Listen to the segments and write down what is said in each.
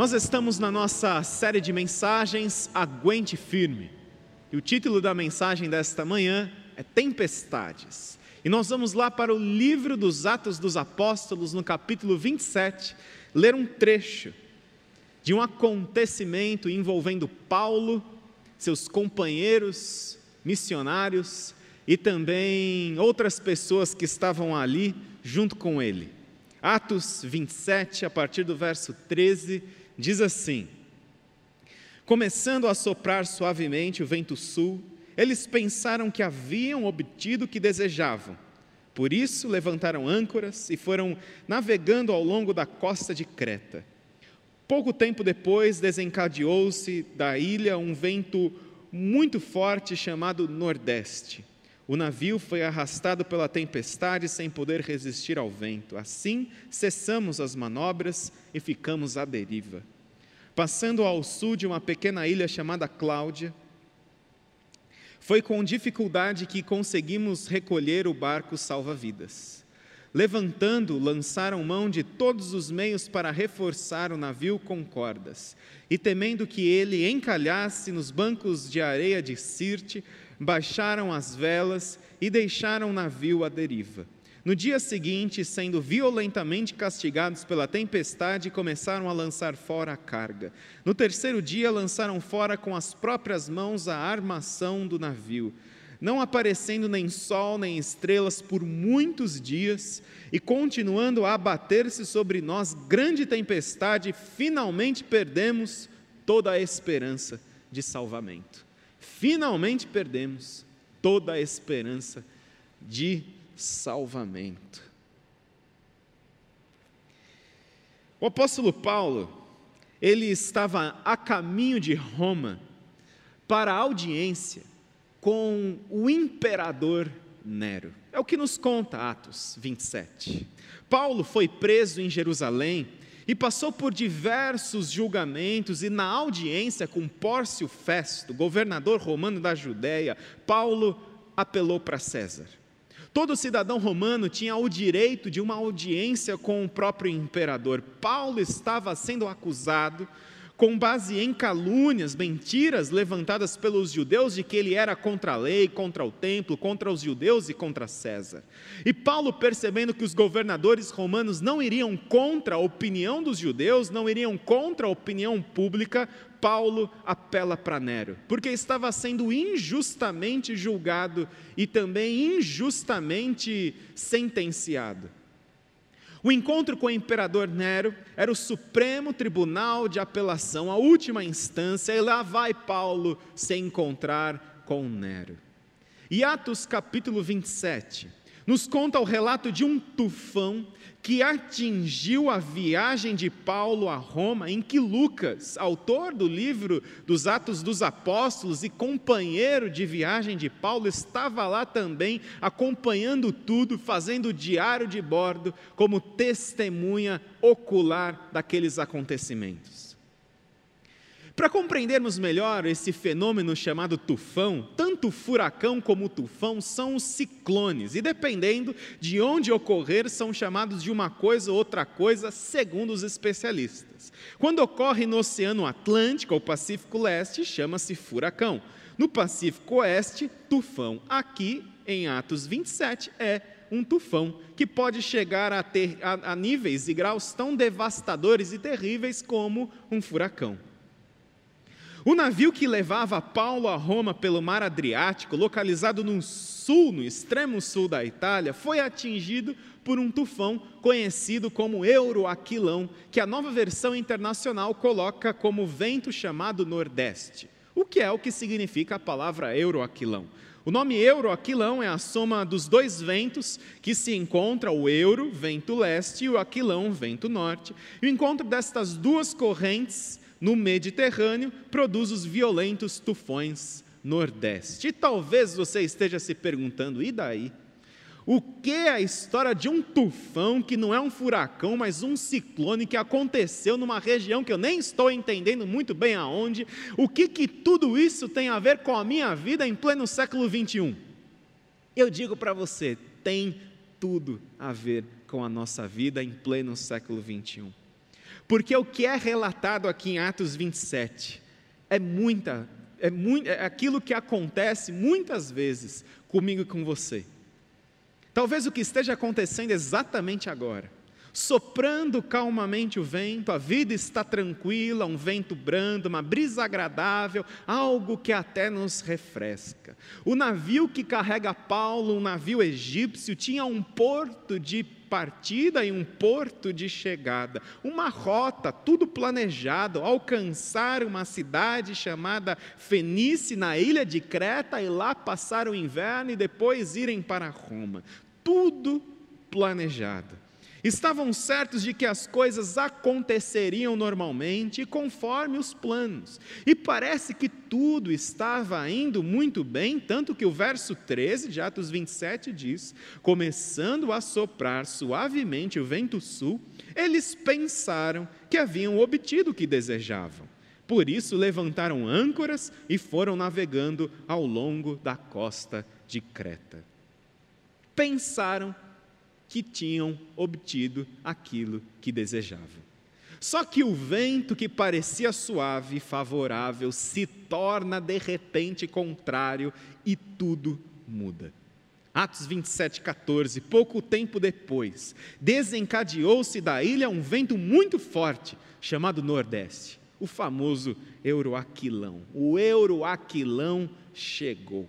Nós estamos na nossa série de mensagens Aguente Firme. E o título da mensagem desta manhã é Tempestades. E nós vamos lá para o livro dos Atos dos Apóstolos, no capítulo 27, ler um trecho de um acontecimento envolvendo Paulo, seus companheiros missionários e também outras pessoas que estavam ali junto com ele. Atos 27, a partir do verso 13, diz assim: Começando a soprar suavemente o vento sul, eles pensaram que haviam obtido o que desejavam. Por isso levantaram âncoras e foram navegando ao longo da costa de Creta. Pouco tempo depois, desencadeou-se da ilha um vento muito forte chamado Nordeste. O navio foi arrastado pela tempestade sem poder resistir ao vento. Assim, cessamos as manobras e ficamos à deriva. Passando ao sul de uma pequena ilha chamada Cláudia, foi com dificuldade que conseguimos recolher o barco salva-vidas. Levantando, lançaram mão de todos os meios para reforçar o navio com cordas, e temendo que ele encalhasse nos bancos de areia de Sirte, baixaram as velas e deixaram o navio à deriva. No dia seguinte, sendo violentamente castigados pela tempestade, começaram a lançar fora a carga. No terceiro dia, lançaram fora com as próprias mãos a armação do navio, não aparecendo nem sol nem estrelas por muitos dias, e continuando a abater-se sobre nós grande tempestade, finalmente perdemos toda a esperança de salvamento finalmente perdemos toda a esperança de salvamento. O apóstolo Paulo, ele estava a caminho de Roma para a audiência com o imperador Nero. É o que nos conta Atos 27. Paulo foi preso em Jerusalém e passou por diversos julgamentos, e na audiência com Pórcio Festo, governador romano da Judéia, Paulo apelou para César. Todo cidadão romano tinha o direito de uma audiência com o próprio imperador. Paulo estava sendo acusado com base em calúnias, mentiras levantadas pelos judeus de que ele era contra a lei, contra o templo, contra os judeus e contra César. E Paulo, percebendo que os governadores romanos não iriam contra a opinião dos judeus, não iriam contra a opinião pública, Paulo apela para Nero, porque estava sendo injustamente julgado e também injustamente sentenciado. O encontro com o imperador Nero era o supremo tribunal de apelação, a última instância, e lá vai Paulo se encontrar com Nero. E Atos capítulo 27 nos conta o relato de um tufão que atingiu a viagem de Paulo a Roma, em que Lucas, autor do livro dos Atos dos Apóstolos e companheiro de viagem de Paulo, estava lá também, acompanhando tudo, fazendo diário de bordo, como testemunha ocular daqueles acontecimentos. Para compreendermos melhor esse fenômeno chamado tufão, tanto furacão como tufão são os ciclones, e dependendo de onde ocorrer, são chamados de uma coisa ou outra coisa, segundo os especialistas. Quando ocorre no Oceano Atlântico ou Pacífico Leste, chama-se furacão. No Pacífico Oeste, tufão. Aqui, em Atos 27, é um tufão que pode chegar a, ter, a, a níveis e graus tão devastadores e terríveis como um furacão. O navio que levava Paulo a Roma pelo mar Adriático, localizado no sul, no extremo sul da Itália, foi atingido por um tufão conhecido como Euroaquilão, que a nova versão internacional coloca como vento chamado Nordeste. O que é o que significa a palavra Euroaquilão? O nome Euroaquilão é a soma dos dois ventos que se encontra o Euro, vento leste, e o Aquilão, vento norte. E o encontro destas duas correntes no Mediterrâneo produz os violentos tufões nordeste. E talvez você esteja se perguntando, e daí? O que é a história de um tufão que não é um furacão, mas um ciclone que aconteceu numa região que eu nem estou entendendo muito bem aonde? O que, que tudo isso tem a ver com a minha vida em pleno século 21? Eu digo para você, tem tudo a ver com a nossa vida em pleno século 21. Porque o que é relatado aqui em Atos 27 é muita, é, muito, é aquilo que acontece muitas vezes comigo e com você. Talvez o que esteja acontecendo exatamente agora soprando calmamente o vento, a vida está tranquila, um vento brando, uma brisa agradável, algo que até nos refresca. O navio que carrega Paulo, um navio egípcio, tinha um porto de partida e um porto de chegada, uma rota, tudo planejado, alcançar uma cidade chamada Fenice, na ilha de Creta, e lá passar o inverno e depois irem para Roma. Tudo planejado. Estavam certos de que as coisas aconteceriam normalmente e conforme os planos. E parece que tudo estava indo muito bem, tanto que o verso 13 de Atos 27 diz: começando a soprar suavemente o vento sul, eles pensaram que haviam obtido o que desejavam. Por isso levantaram âncoras e foram navegando ao longo da costa de Creta. Pensaram que tinham obtido aquilo que desejavam. Só que o vento que parecia suave e favorável se torna de repente contrário e tudo muda. Atos 27, 14. Pouco tempo depois, desencadeou-se da ilha um vento muito forte, chamado Nordeste, o famoso Euroaquilão. O Euroaquilão chegou.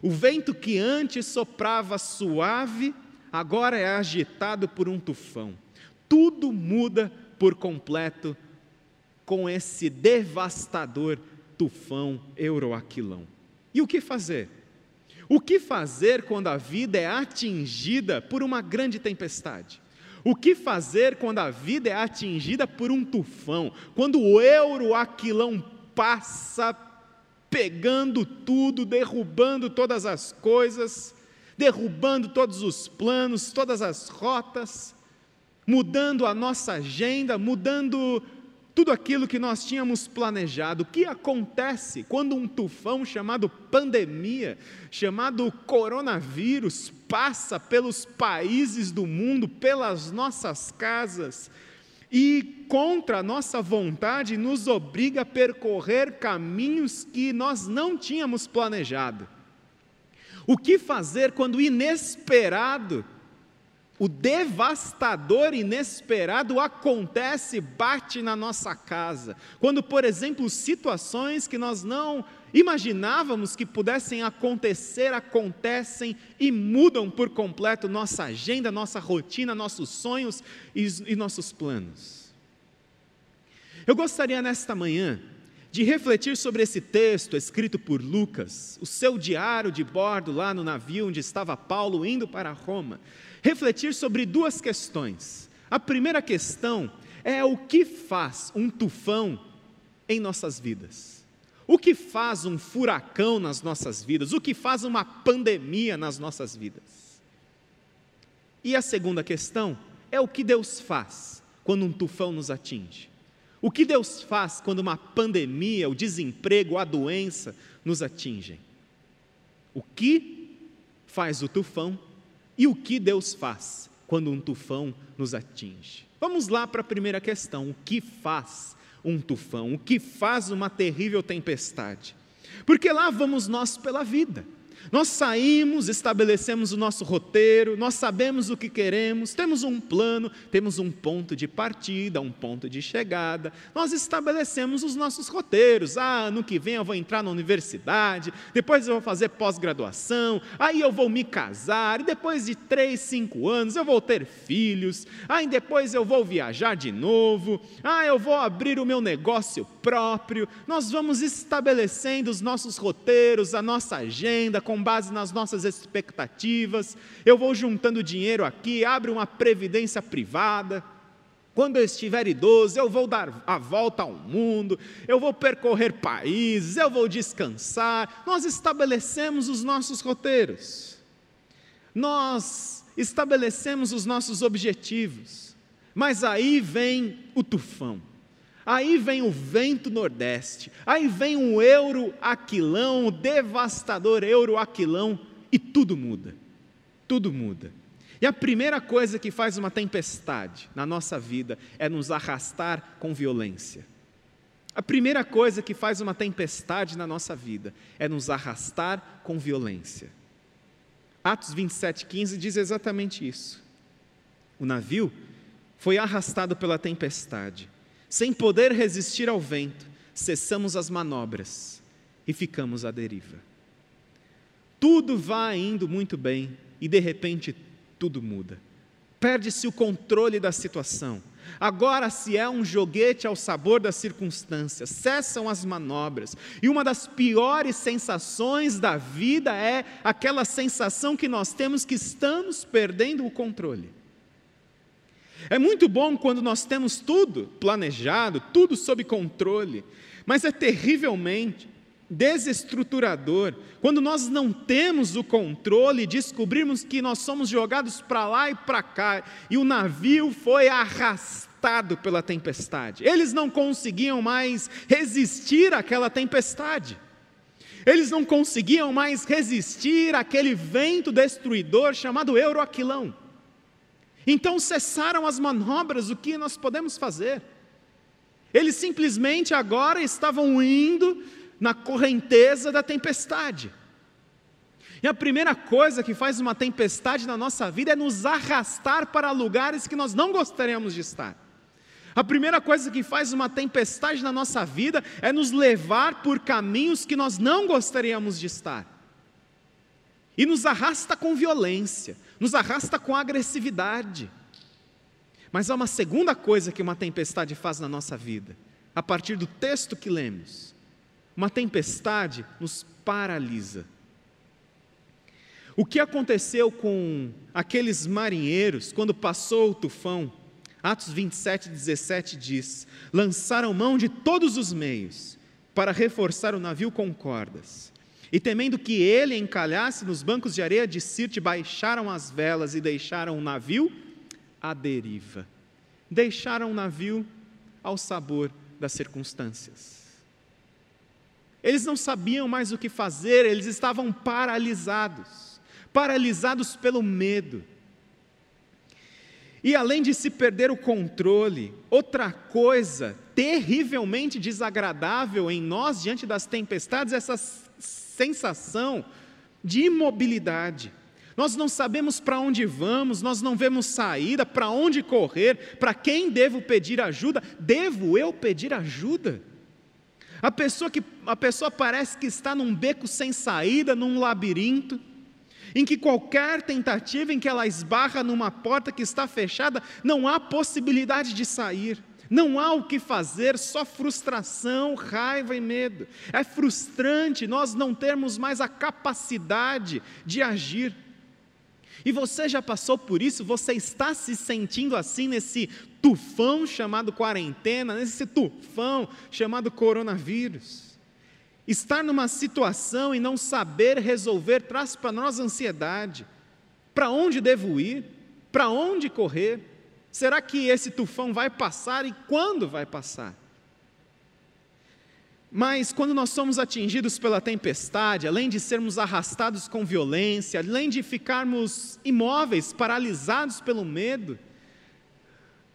O vento que antes soprava suave agora é agitado por um tufão. Tudo muda por completo com esse devastador tufão euroaquilão. E o que fazer? O que fazer quando a vida é atingida por uma grande tempestade? O que fazer quando a vida é atingida por um tufão? Quando o euroaquilão passa pegando tudo, derrubando todas as coisas, derrubando todos os planos, todas as rotas, mudando a nossa agenda, mudando tudo aquilo que nós tínhamos planejado. O que acontece quando um tufão chamado pandemia, chamado coronavírus, passa pelos países do mundo, pelas nossas casas e, contra a nossa vontade, nos obriga a percorrer caminhos que nós não tínhamos planejado? O que fazer quando inesperado, o devastador inesperado acontece, bate na nossa casa? Quando, por exemplo, situações que nós não imaginávamos que pudessem acontecer, acontecem e mudam por completo nossa agenda, nossa rotina, nossos sonhos e, e nossos planos. Eu gostaria nesta manhã de refletir sobre esse texto escrito por Lucas, o seu diário de bordo lá no navio onde estava Paulo indo para Roma, refletir sobre duas questões. A primeira questão é o que faz um tufão em nossas vidas? O que faz um furacão nas nossas vidas? O que faz uma pandemia nas nossas vidas? E a segunda questão é o que Deus faz quando um tufão nos atinge? O que Deus faz quando uma pandemia, o desemprego, a doença nos atingem? O que faz o tufão e o que Deus faz quando um tufão nos atinge? Vamos lá para a primeira questão: o que faz um tufão? O que faz uma terrível tempestade? Porque lá vamos nós pela vida. Nós saímos, estabelecemos o nosso roteiro, nós sabemos o que queremos, temos um plano, temos um ponto de partida, um ponto de chegada. Nós estabelecemos os nossos roteiros. Ah, ano que vem eu vou entrar na universidade, depois eu vou fazer pós-graduação, aí eu vou me casar, e depois de três, cinco anos eu vou ter filhos, aí depois eu vou viajar de novo, ah, eu vou abrir o meu negócio próprio. Nós vamos estabelecendo os nossos roteiros, a nossa agenda, com base nas nossas expectativas, eu vou juntando dinheiro aqui, abre uma previdência privada. Quando eu estiver idoso, eu vou dar a volta ao mundo, eu vou percorrer países, eu vou descansar. Nós estabelecemos os nossos roteiros, nós estabelecemos os nossos objetivos, mas aí vem o tufão. Aí vem o vento nordeste, aí vem um euro aquilão, um devastador euro aquilão, e tudo muda. Tudo muda. E a primeira coisa que faz uma tempestade na nossa vida é nos arrastar com violência. A primeira coisa que faz uma tempestade na nossa vida é nos arrastar com violência. Atos 27,15 diz exatamente isso. O navio foi arrastado pela tempestade. Sem poder resistir ao vento, cessamos as manobras e ficamos à deriva. Tudo vai indo muito bem e de repente tudo muda. Perde-se o controle da situação. Agora se é um joguete ao sabor das circunstâncias, cessam as manobras. E uma das piores sensações da vida é aquela sensação que nós temos que estamos perdendo o controle. É muito bom quando nós temos tudo planejado, tudo sob controle, mas é terrivelmente desestruturador quando nós não temos o controle e descobrirmos que nós somos jogados para lá e para cá e o navio foi arrastado pela tempestade. Eles não conseguiam mais resistir àquela tempestade. Eles não conseguiam mais resistir àquele vento destruidor chamado Euroaquilão. Então cessaram as manobras, o que nós podemos fazer? Eles simplesmente agora estavam indo na correnteza da tempestade. E a primeira coisa que faz uma tempestade na nossa vida é nos arrastar para lugares que nós não gostaríamos de estar. A primeira coisa que faz uma tempestade na nossa vida é nos levar por caminhos que nós não gostaríamos de estar. E nos arrasta com violência, nos arrasta com agressividade. Mas há uma segunda coisa que uma tempestade faz na nossa vida, a partir do texto que lemos. Uma tempestade nos paralisa. O que aconteceu com aqueles marinheiros quando passou o tufão? Atos 27, 17 diz: lançaram mão de todos os meios para reforçar o navio com cordas. E temendo que ele encalhasse nos bancos de areia de Sirte, baixaram as velas e deixaram o navio à deriva. Deixaram o navio ao sabor das circunstâncias. Eles não sabiam mais o que fazer, eles estavam paralisados paralisados pelo medo. E além de se perder o controle, outra coisa terrivelmente desagradável em nós diante das tempestades, é essa sensação de imobilidade. Nós não sabemos para onde vamos, nós não vemos saída, para onde correr, para quem devo pedir ajuda? Devo eu pedir ajuda? A pessoa que a pessoa parece que está num beco sem saída, num labirinto, em que qualquer tentativa em que ela esbarra numa porta que está fechada, não há possibilidade de sair. Não há o que fazer, só frustração, raiva e medo. É frustrante nós não termos mais a capacidade de agir. E você já passou por isso? Você está se sentindo assim nesse tufão chamado quarentena, nesse tufão chamado coronavírus? Estar numa situação e não saber resolver traz para nós ansiedade. Para onde devo ir? Para onde correr? Será que esse tufão vai passar e quando vai passar? Mas quando nós somos atingidos pela tempestade, além de sermos arrastados com violência, além de ficarmos imóveis, paralisados pelo medo,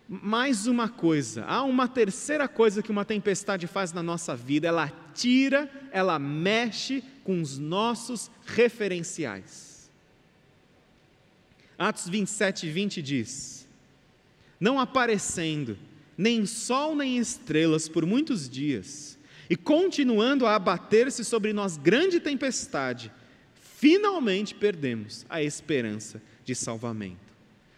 mais uma coisa, há uma terceira coisa que uma tempestade faz na nossa vida, ela tira, ela mexe com os nossos referenciais. Atos 27, 20 diz: Não aparecendo nem sol nem estrelas por muitos dias, e continuando a abater-se sobre nós grande tempestade, finalmente perdemos a esperança de salvamento.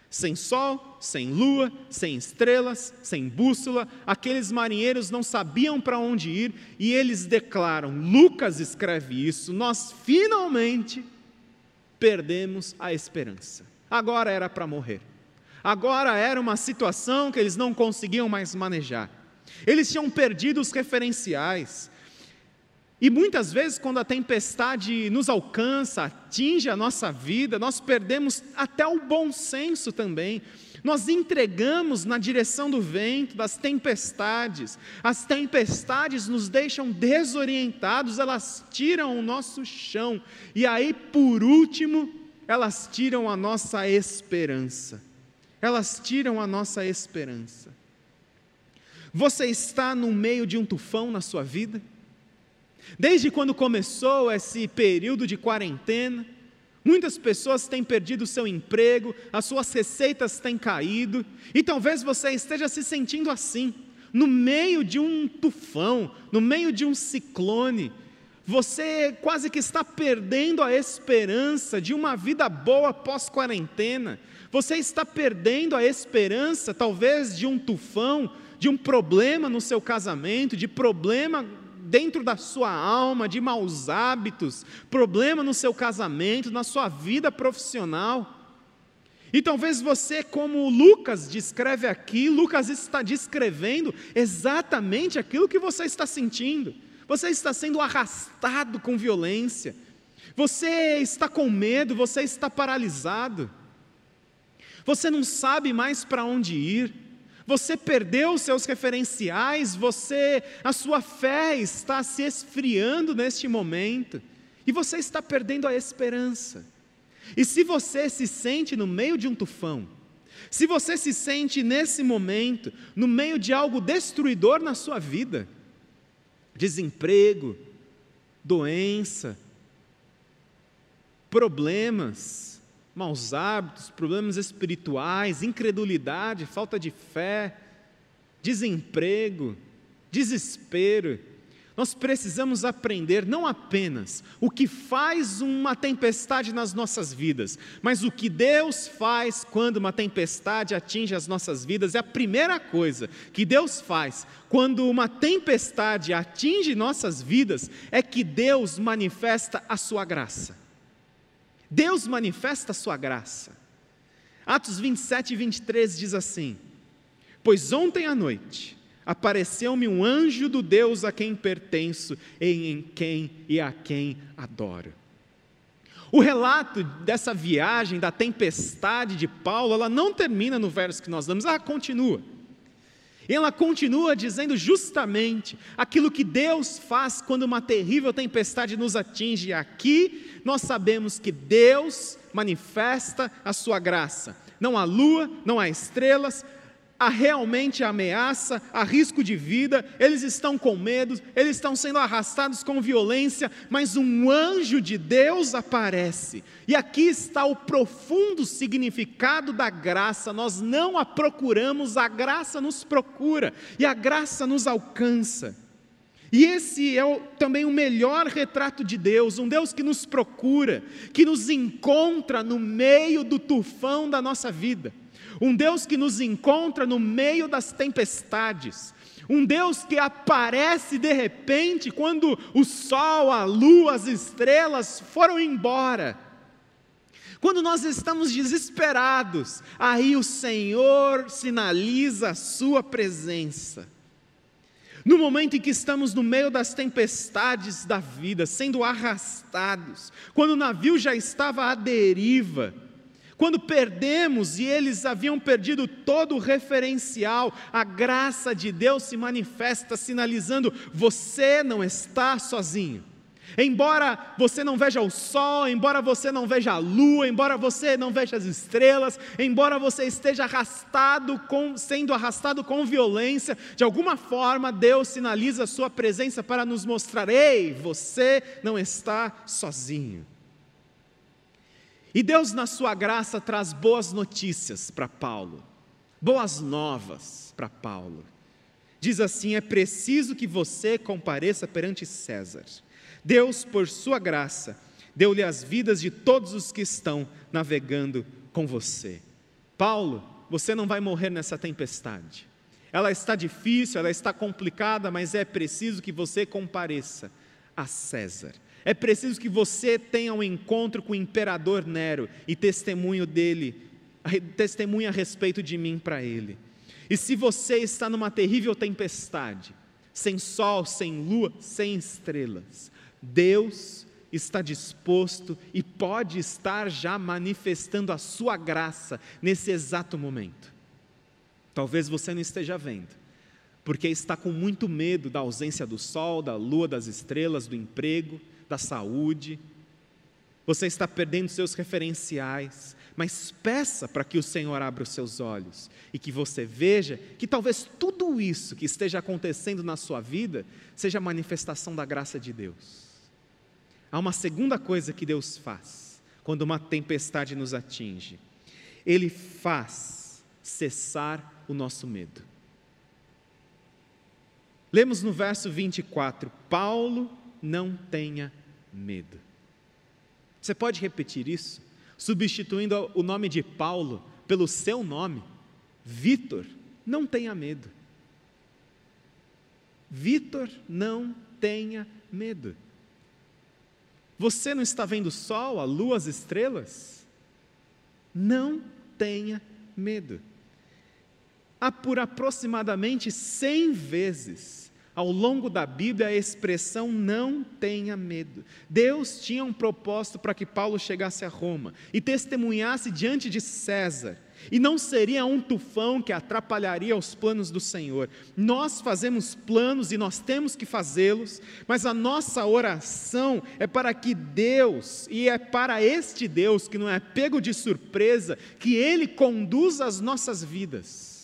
Sem sol, sem lua, sem estrelas, sem bússola, aqueles marinheiros não sabiam para onde ir e eles declaram: Lucas escreve isso, nós finalmente perdemos a esperança. Agora era para morrer. Agora era uma situação que eles não conseguiam mais manejar. Eles tinham perdido os referenciais. E muitas vezes, quando a tempestade nos alcança, atinge a nossa vida, nós perdemos até o bom senso também. Nós entregamos na direção do vento, das tempestades. As tempestades nos deixam desorientados, elas tiram o nosso chão. E aí, por último, elas tiram a nossa esperança. Elas tiram a nossa esperança. Você está no meio de um tufão na sua vida? Desde quando começou esse período de quarentena, muitas pessoas têm perdido seu emprego, as suas receitas têm caído, e talvez você esteja se sentindo assim, no meio de um tufão, no meio de um ciclone, você quase que está perdendo a esperança de uma vida boa pós-quarentena. Você está perdendo a esperança, talvez, de um tufão, de um problema no seu casamento, de problema dentro da sua alma, de maus hábitos, problema no seu casamento, na sua vida profissional. E talvez você, como Lucas descreve aqui, Lucas está descrevendo exatamente aquilo que você está sentindo. Você está sendo arrastado com violência. Você está com medo, você está paralisado. Você não sabe mais para onde ir. Você perdeu os seus referenciais, você, a sua fé está se esfriando neste momento e você está perdendo a esperança. E se você se sente no meio de um tufão, se você se sente nesse momento no meio de algo destruidor na sua vida, desemprego, doença, problemas, maus hábitos, problemas espirituais, incredulidade, falta de fé, desemprego, desespero. Nós precisamos aprender não apenas o que faz uma tempestade nas nossas vidas, mas o que Deus faz quando uma tempestade atinge as nossas vidas. É a primeira coisa que Deus faz quando uma tempestade atinge nossas vidas, é que Deus manifesta a sua graça. Deus manifesta a sua graça. Atos 27 e 23 diz assim: Pois ontem à noite, apareceu-me um anjo do Deus a quem pertenço, e em quem e a quem adoro. O relato dessa viagem, da tempestade de Paulo, ela não termina no verso que nós damos, ela continua. Ela continua dizendo justamente aquilo que Deus faz quando uma terrível tempestade nos atinge. Aqui nós sabemos que Deus manifesta a sua graça. Não há lua, não há estrelas, há realmente ameaça, há risco de vida, eles estão com medo, eles estão sendo arrastados com violência, mas um anjo de Deus aparece. E aqui está o profundo significado da graça. Nós não a procuramos, a graça nos procura e a graça nos alcança. E esse é o, também o melhor retrato de Deus, um Deus que nos procura, que nos encontra no meio do tufão da nossa vida um Deus que nos encontra no meio das tempestades, um Deus que aparece de repente quando o sol, a lua, as estrelas foram embora. Quando nós estamos desesperados, aí o Senhor sinaliza a Sua presença. No momento em que estamos no meio das tempestades da vida, sendo arrastados, quando o navio já estava à deriva, quando perdemos e eles haviam perdido todo o referencial, a graça de Deus se manifesta, sinalizando: você não está sozinho. Embora você não veja o sol, embora você não veja a lua, embora você não veja as estrelas, embora você esteja arrastado com, sendo arrastado com violência, de alguma forma Deus sinaliza a sua presença para nos mostrar: ei, você não está sozinho. E Deus, na sua graça, traz boas notícias para Paulo, boas novas para Paulo. Diz assim: é preciso que você compareça perante César. Deus, por sua graça, deu-lhe as vidas de todos os que estão navegando com você. Paulo, você não vai morrer nessa tempestade. Ela está difícil, ela está complicada, mas é preciso que você compareça a César. É preciso que você tenha um encontro com o imperador Nero e testemunho dele, testemunha a respeito de mim para ele. E se você está numa terrível tempestade, sem sol, sem lua, sem estrelas, Deus está disposto e pode estar já manifestando a sua graça nesse exato momento. Talvez você não esteja vendo, porque está com muito medo da ausência do sol, da lua, das estrelas, do emprego da saúde. você está perdendo seus referenciais, mas peça para que o Senhor abra os seus olhos e que você veja que talvez tudo isso que esteja acontecendo na sua vida seja manifestação da graça de Deus. Há uma segunda coisa que Deus faz quando uma tempestade nos atinge: Ele faz cessar o nosso medo. Lemos no verso 24: Paulo não tenha medo. Você pode repetir isso, substituindo o nome de Paulo pelo seu nome, Vitor, não tenha medo. Vitor, não tenha medo. Você não está vendo o sol, a lua, as estrelas? Não tenha medo. Há por aproximadamente 100 vezes ao longo da Bíblia a expressão não tenha medo. Deus tinha um propósito para que Paulo chegasse a Roma e testemunhasse diante de César. E não seria um tufão que atrapalharia os planos do Senhor. Nós fazemos planos e nós temos que fazê-los, mas a nossa oração é para que Deus, e é para este Deus que não é pego de surpresa, que Ele conduza as nossas vidas.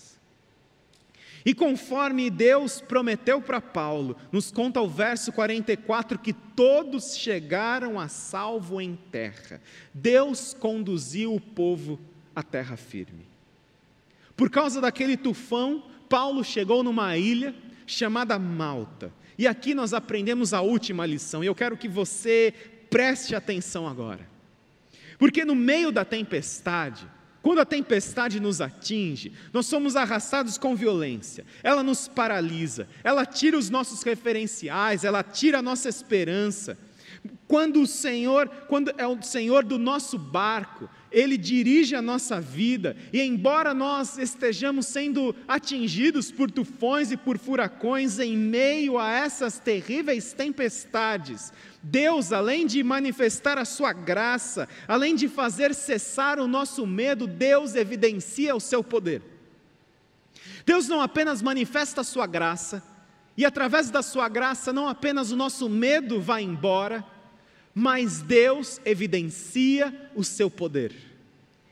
E conforme Deus prometeu para Paulo, nos conta o verso 44 que todos chegaram a salvo em terra. Deus conduziu o povo à terra firme. Por causa daquele tufão, Paulo chegou numa ilha chamada Malta. E aqui nós aprendemos a última lição, e eu quero que você preste atenção agora. Porque no meio da tempestade, quando a tempestade nos atinge, nós somos arrastados com violência, ela nos paralisa, ela tira os nossos referenciais, ela tira a nossa esperança. Quando o Senhor, quando é o Senhor do nosso barco, ele dirige a nossa vida, e embora nós estejamos sendo atingidos por tufões e por furacões em meio a essas terríveis tempestades, Deus, além de manifestar a sua graça, além de fazer cessar o nosso medo, Deus evidencia o seu poder. Deus não apenas manifesta a sua graça, e através da sua graça, não apenas o nosso medo vai embora, mas Deus evidencia o seu poder.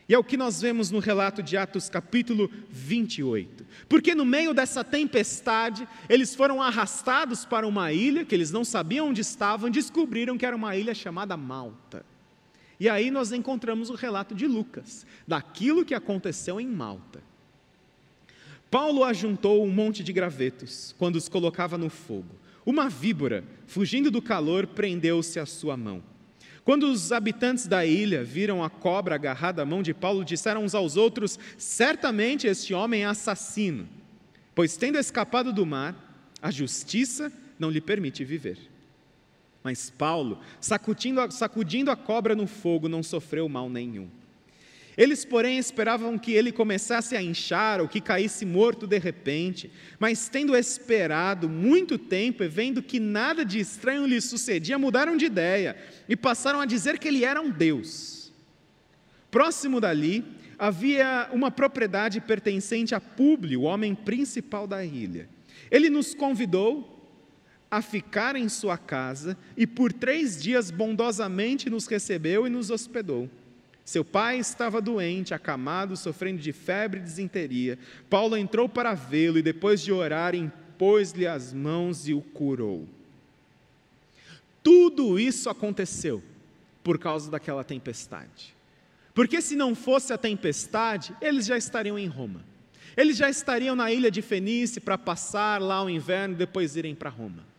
E é o que nós vemos no relato de Atos, capítulo 28. Porque no meio dessa tempestade, eles foram arrastados para uma ilha que eles não sabiam onde estavam, descobriram que era uma ilha chamada Malta. E aí nós encontramos o relato de Lucas, daquilo que aconteceu em Malta. Paulo ajuntou um monte de gravetos quando os colocava no fogo. Uma víbora, fugindo do calor, prendeu-se à sua mão. Quando os habitantes da ilha viram a cobra agarrada à mão de Paulo, disseram uns aos outros: Certamente este homem é assassino, pois tendo escapado do mar, a justiça não lhe permite viver. Mas Paulo, sacudindo a, sacudindo a cobra no fogo, não sofreu mal nenhum. Eles, porém, esperavam que ele começasse a inchar ou que caísse morto de repente, mas tendo esperado muito tempo e vendo que nada de estranho lhe sucedia, mudaram de ideia e passaram a dizer que ele era um Deus. Próximo dali havia uma propriedade pertencente a Públio, o homem principal da ilha. Ele nos convidou a ficar em sua casa e por três dias bondosamente nos recebeu e nos hospedou. Seu pai estava doente, acamado, sofrendo de febre e desinteria. Paulo entrou para vê-lo e, depois de orar, impôs-lhe as mãos e o curou. Tudo isso aconteceu por causa daquela tempestade. Porque se não fosse a tempestade, eles já estariam em Roma. Eles já estariam na ilha de Fenice para passar lá o inverno e depois irem para Roma.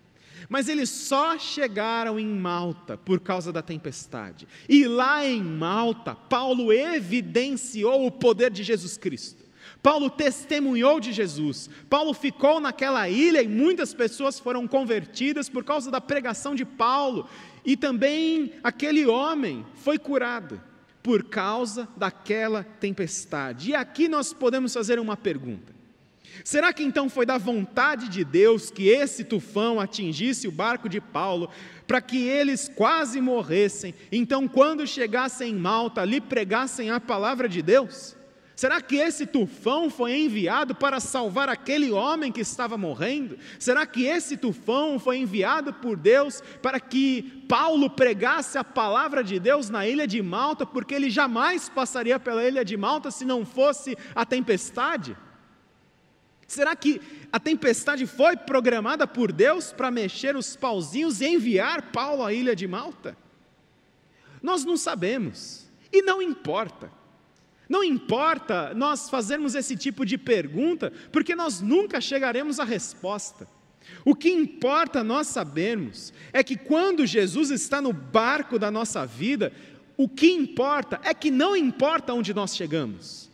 Mas eles só chegaram em Malta por causa da tempestade. E lá em Malta, Paulo evidenciou o poder de Jesus Cristo. Paulo testemunhou de Jesus. Paulo ficou naquela ilha e muitas pessoas foram convertidas por causa da pregação de Paulo. E também aquele homem foi curado por causa daquela tempestade. E aqui nós podemos fazer uma pergunta: Será que então foi da vontade de Deus que esse tufão atingisse o barco de Paulo, para que eles quase morressem, então, quando chegassem em Malta, lhe pregassem a palavra de Deus? Será que esse tufão foi enviado para salvar aquele homem que estava morrendo? Será que esse tufão foi enviado por Deus para que Paulo pregasse a palavra de Deus na ilha de Malta, porque ele jamais passaria pela ilha de Malta se não fosse a tempestade? Será que a tempestade foi programada por Deus para mexer os pauzinhos e enviar Paulo à ilha de Malta? Nós não sabemos, e não importa. Não importa nós fazermos esse tipo de pergunta, porque nós nunca chegaremos à resposta. O que importa nós sabermos é que quando Jesus está no barco da nossa vida, o que importa é que não importa onde nós chegamos.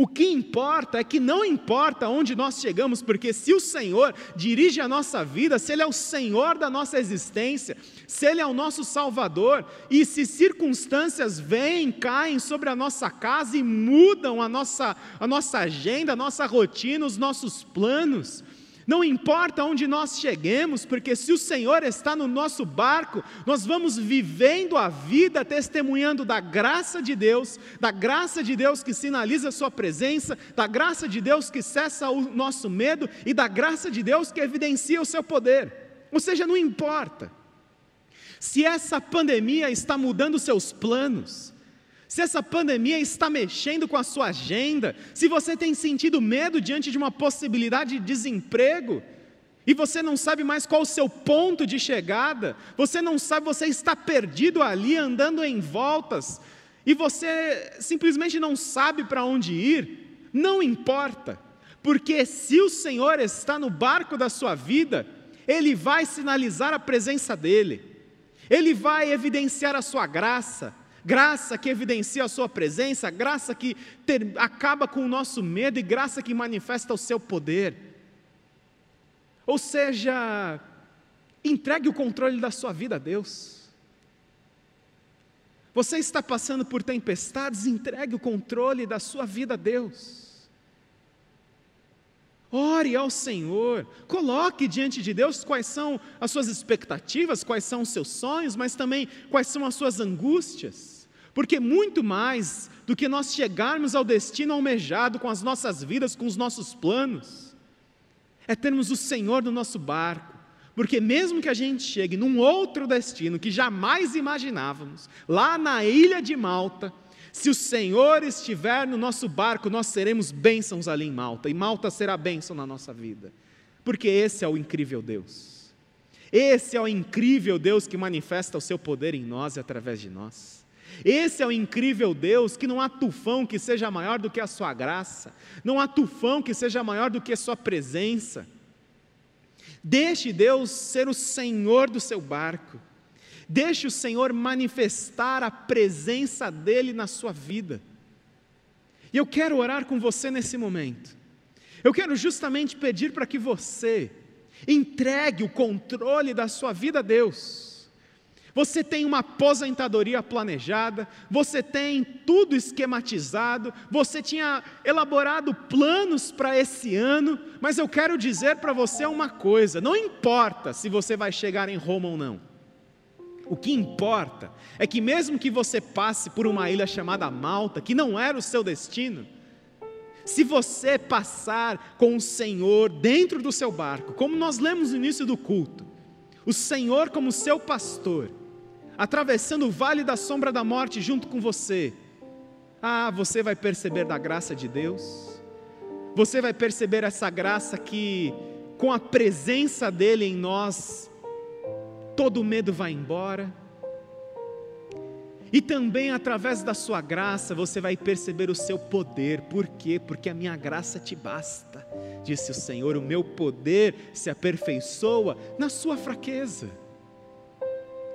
O que importa é que não importa onde nós chegamos, porque se o Senhor dirige a nossa vida, se Ele é o Senhor da nossa existência, se Ele é o nosso Salvador, e se circunstâncias vêm, caem sobre a nossa casa e mudam a nossa, a nossa agenda, a nossa rotina, os nossos planos, não importa onde nós cheguemos, porque se o Senhor está no nosso barco, nós vamos vivendo a vida testemunhando da graça de Deus, da graça de Deus que sinaliza a Sua presença, da graça de Deus que cessa o nosso medo e da graça de Deus que evidencia o seu poder. Ou seja, não importa. Se essa pandemia está mudando seus planos, se essa pandemia está mexendo com a sua agenda, se você tem sentido medo diante de uma possibilidade de desemprego, e você não sabe mais qual o seu ponto de chegada, você não sabe, você está perdido ali, andando em voltas, e você simplesmente não sabe para onde ir, não importa, porque se o Senhor está no barco da sua vida, Ele vai sinalizar a presença dEle, Ele vai evidenciar a sua graça, graça que evidencia a Sua presença, graça que ter, acaba com o nosso medo e graça que manifesta o Seu poder. Ou seja, entregue o controle da sua vida a Deus. Você está passando por tempestades, entregue o controle da sua vida a Deus. Ore ao Senhor, coloque diante de Deus quais são as suas expectativas, quais são os seus sonhos, mas também quais são as suas angústias. Porque muito mais do que nós chegarmos ao destino almejado com as nossas vidas, com os nossos planos, é termos o Senhor no nosso barco. Porque mesmo que a gente chegue num outro destino que jamais imaginávamos, lá na ilha de Malta, se o Senhor estiver no nosso barco, nós seremos bênçãos ali em Malta, e Malta será bênção na nossa vida, porque esse é o incrível Deus. Esse é o incrível Deus que manifesta o seu poder em nós e através de nós. Esse é o incrível Deus que não há tufão que seja maior do que a sua graça, não há tufão que seja maior do que a sua presença. Deixe Deus ser o Senhor do seu barco. Deixe o Senhor manifestar a presença dEle na sua vida. E eu quero orar com você nesse momento. Eu quero justamente pedir para que você entregue o controle da sua vida a Deus. Você tem uma aposentadoria planejada, você tem tudo esquematizado, você tinha elaborado planos para esse ano, mas eu quero dizer para você uma coisa: não importa se você vai chegar em Roma ou não. O que importa é que, mesmo que você passe por uma ilha chamada Malta, que não era o seu destino, se você passar com o Senhor dentro do seu barco, como nós lemos no início do culto, o Senhor como seu pastor, atravessando o vale da sombra da morte junto com você, ah, você vai perceber da graça de Deus, você vai perceber essa graça que, com a presença dEle em nós, todo medo vai embora. E também através da sua graça você vai perceber o seu poder. Por quê? Porque a minha graça te basta, disse o Senhor. O meu poder se aperfeiçoa na sua fraqueza.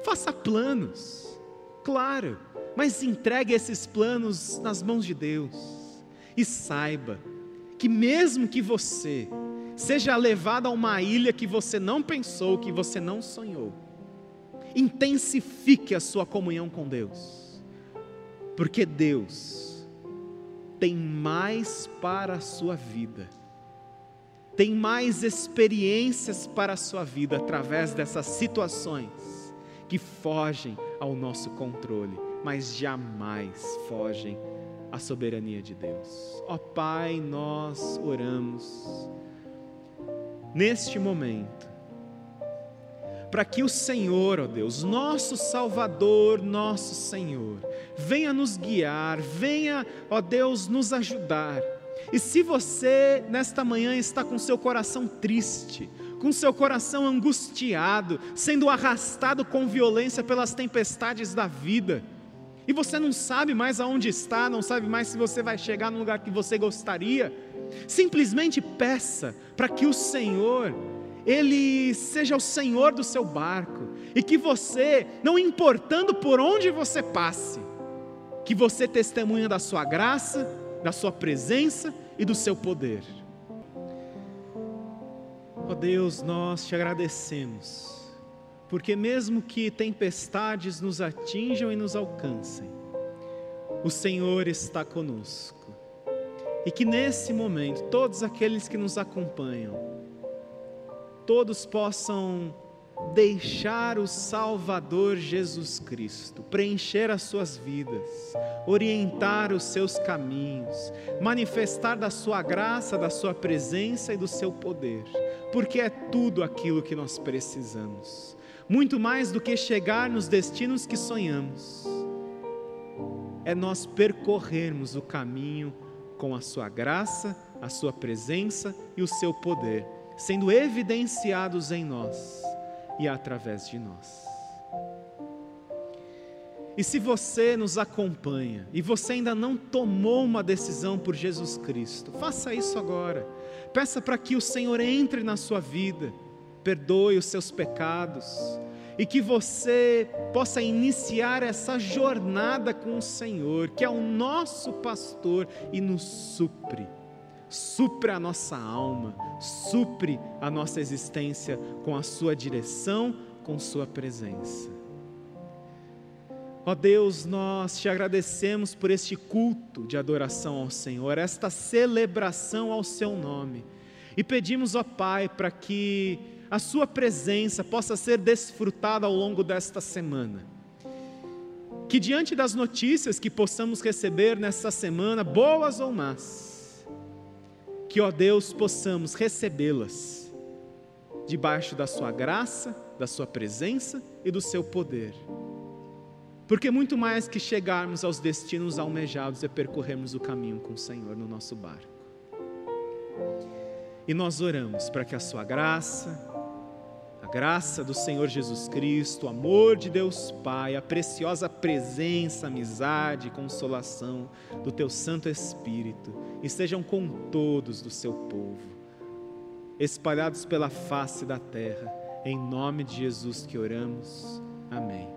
Faça planos, claro, mas entregue esses planos nas mãos de Deus. E saiba que, mesmo que você seja levado a uma ilha que você não pensou, que você não sonhou, intensifique a sua comunhão com Deus, porque Deus tem mais para a sua vida, tem mais experiências para a sua vida através dessas situações que fogem ao nosso controle, mas jamais fogem a soberania de Deus. Ó Pai, nós oramos neste momento para que o Senhor, ó Deus, nosso Salvador, nosso Senhor, venha nos guiar, venha, ó Deus, nos ajudar. E se você nesta manhã está com seu coração triste, com seu coração angustiado, sendo arrastado com violência pelas tempestades da vida, e você não sabe mais aonde está, não sabe mais se você vai chegar no lugar que você gostaria, simplesmente peça para que o Senhor ele seja o senhor do seu barco e que você, não importando por onde você passe, que você testemunha da sua graça, da sua presença e do seu poder. Ó oh Deus, nós te agradecemos, porque mesmo que tempestades nos atinjam e nos alcancem, o Senhor está conosco. E que nesse momento, todos aqueles que nos acompanham, todos possam deixar o Salvador Jesus Cristo preencher as suas vidas, orientar os seus caminhos, manifestar da sua graça, da sua presença e do seu poder, porque é tudo aquilo que nós precisamos, muito mais do que chegar nos destinos que sonhamos, é nós percorrermos o caminho com a sua graça, a sua presença e o seu poder sendo evidenciados em nós e através de nós. E se você nos acompanha e você ainda não tomou uma decisão por Jesus Cristo, faça isso agora. Peça para que o Senhor entre na sua vida, perdoe os seus pecados e que você possa iniciar essa jornada com o Senhor, que é o nosso pastor e nos supre supre a nossa alma, supre a nossa existência com a Sua direção, com Sua presença. Ó Deus, nós te agradecemos por este culto de adoração ao Senhor, esta celebração ao Seu nome, e pedimos, ó Pai, para que a Sua presença possa ser desfrutada ao longo desta semana. Que diante das notícias que possamos receber nessa semana, boas ou más, que, ó Deus, possamos recebê-las debaixo da Sua graça, da Sua presença e do Seu poder. Porque muito mais que chegarmos aos destinos almejados é percorrermos o caminho com o Senhor no nosso barco. E nós oramos para que a Sua graça, graça do Senhor Jesus Cristo, o amor de Deus Pai, a preciosa presença, amizade e consolação do Teu Santo Espírito estejam com todos do Seu povo, espalhados pela face da terra, em nome de Jesus que oramos. Amém.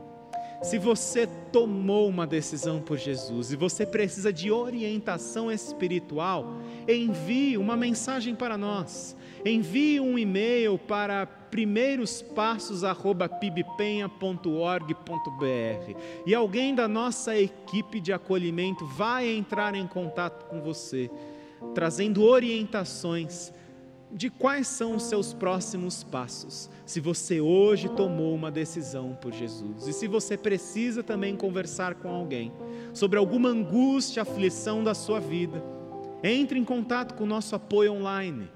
Se você tomou uma decisão por Jesus e você precisa de orientação espiritual, envie uma mensagem para nós. Envie um e-mail para primeirosπassos@pibpenha.org.br e alguém da nossa equipe de acolhimento vai entrar em contato com você, trazendo orientações de quais são os seus próximos passos, se você hoje tomou uma decisão por Jesus. E se você precisa também conversar com alguém sobre alguma angústia, aflição da sua vida, entre em contato com o nosso apoio online,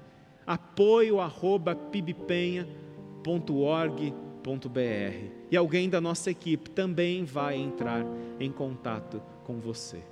apoio@pibpenha.org www.ecc.org.br e alguém da nossa equipe também vai entrar em contato com você.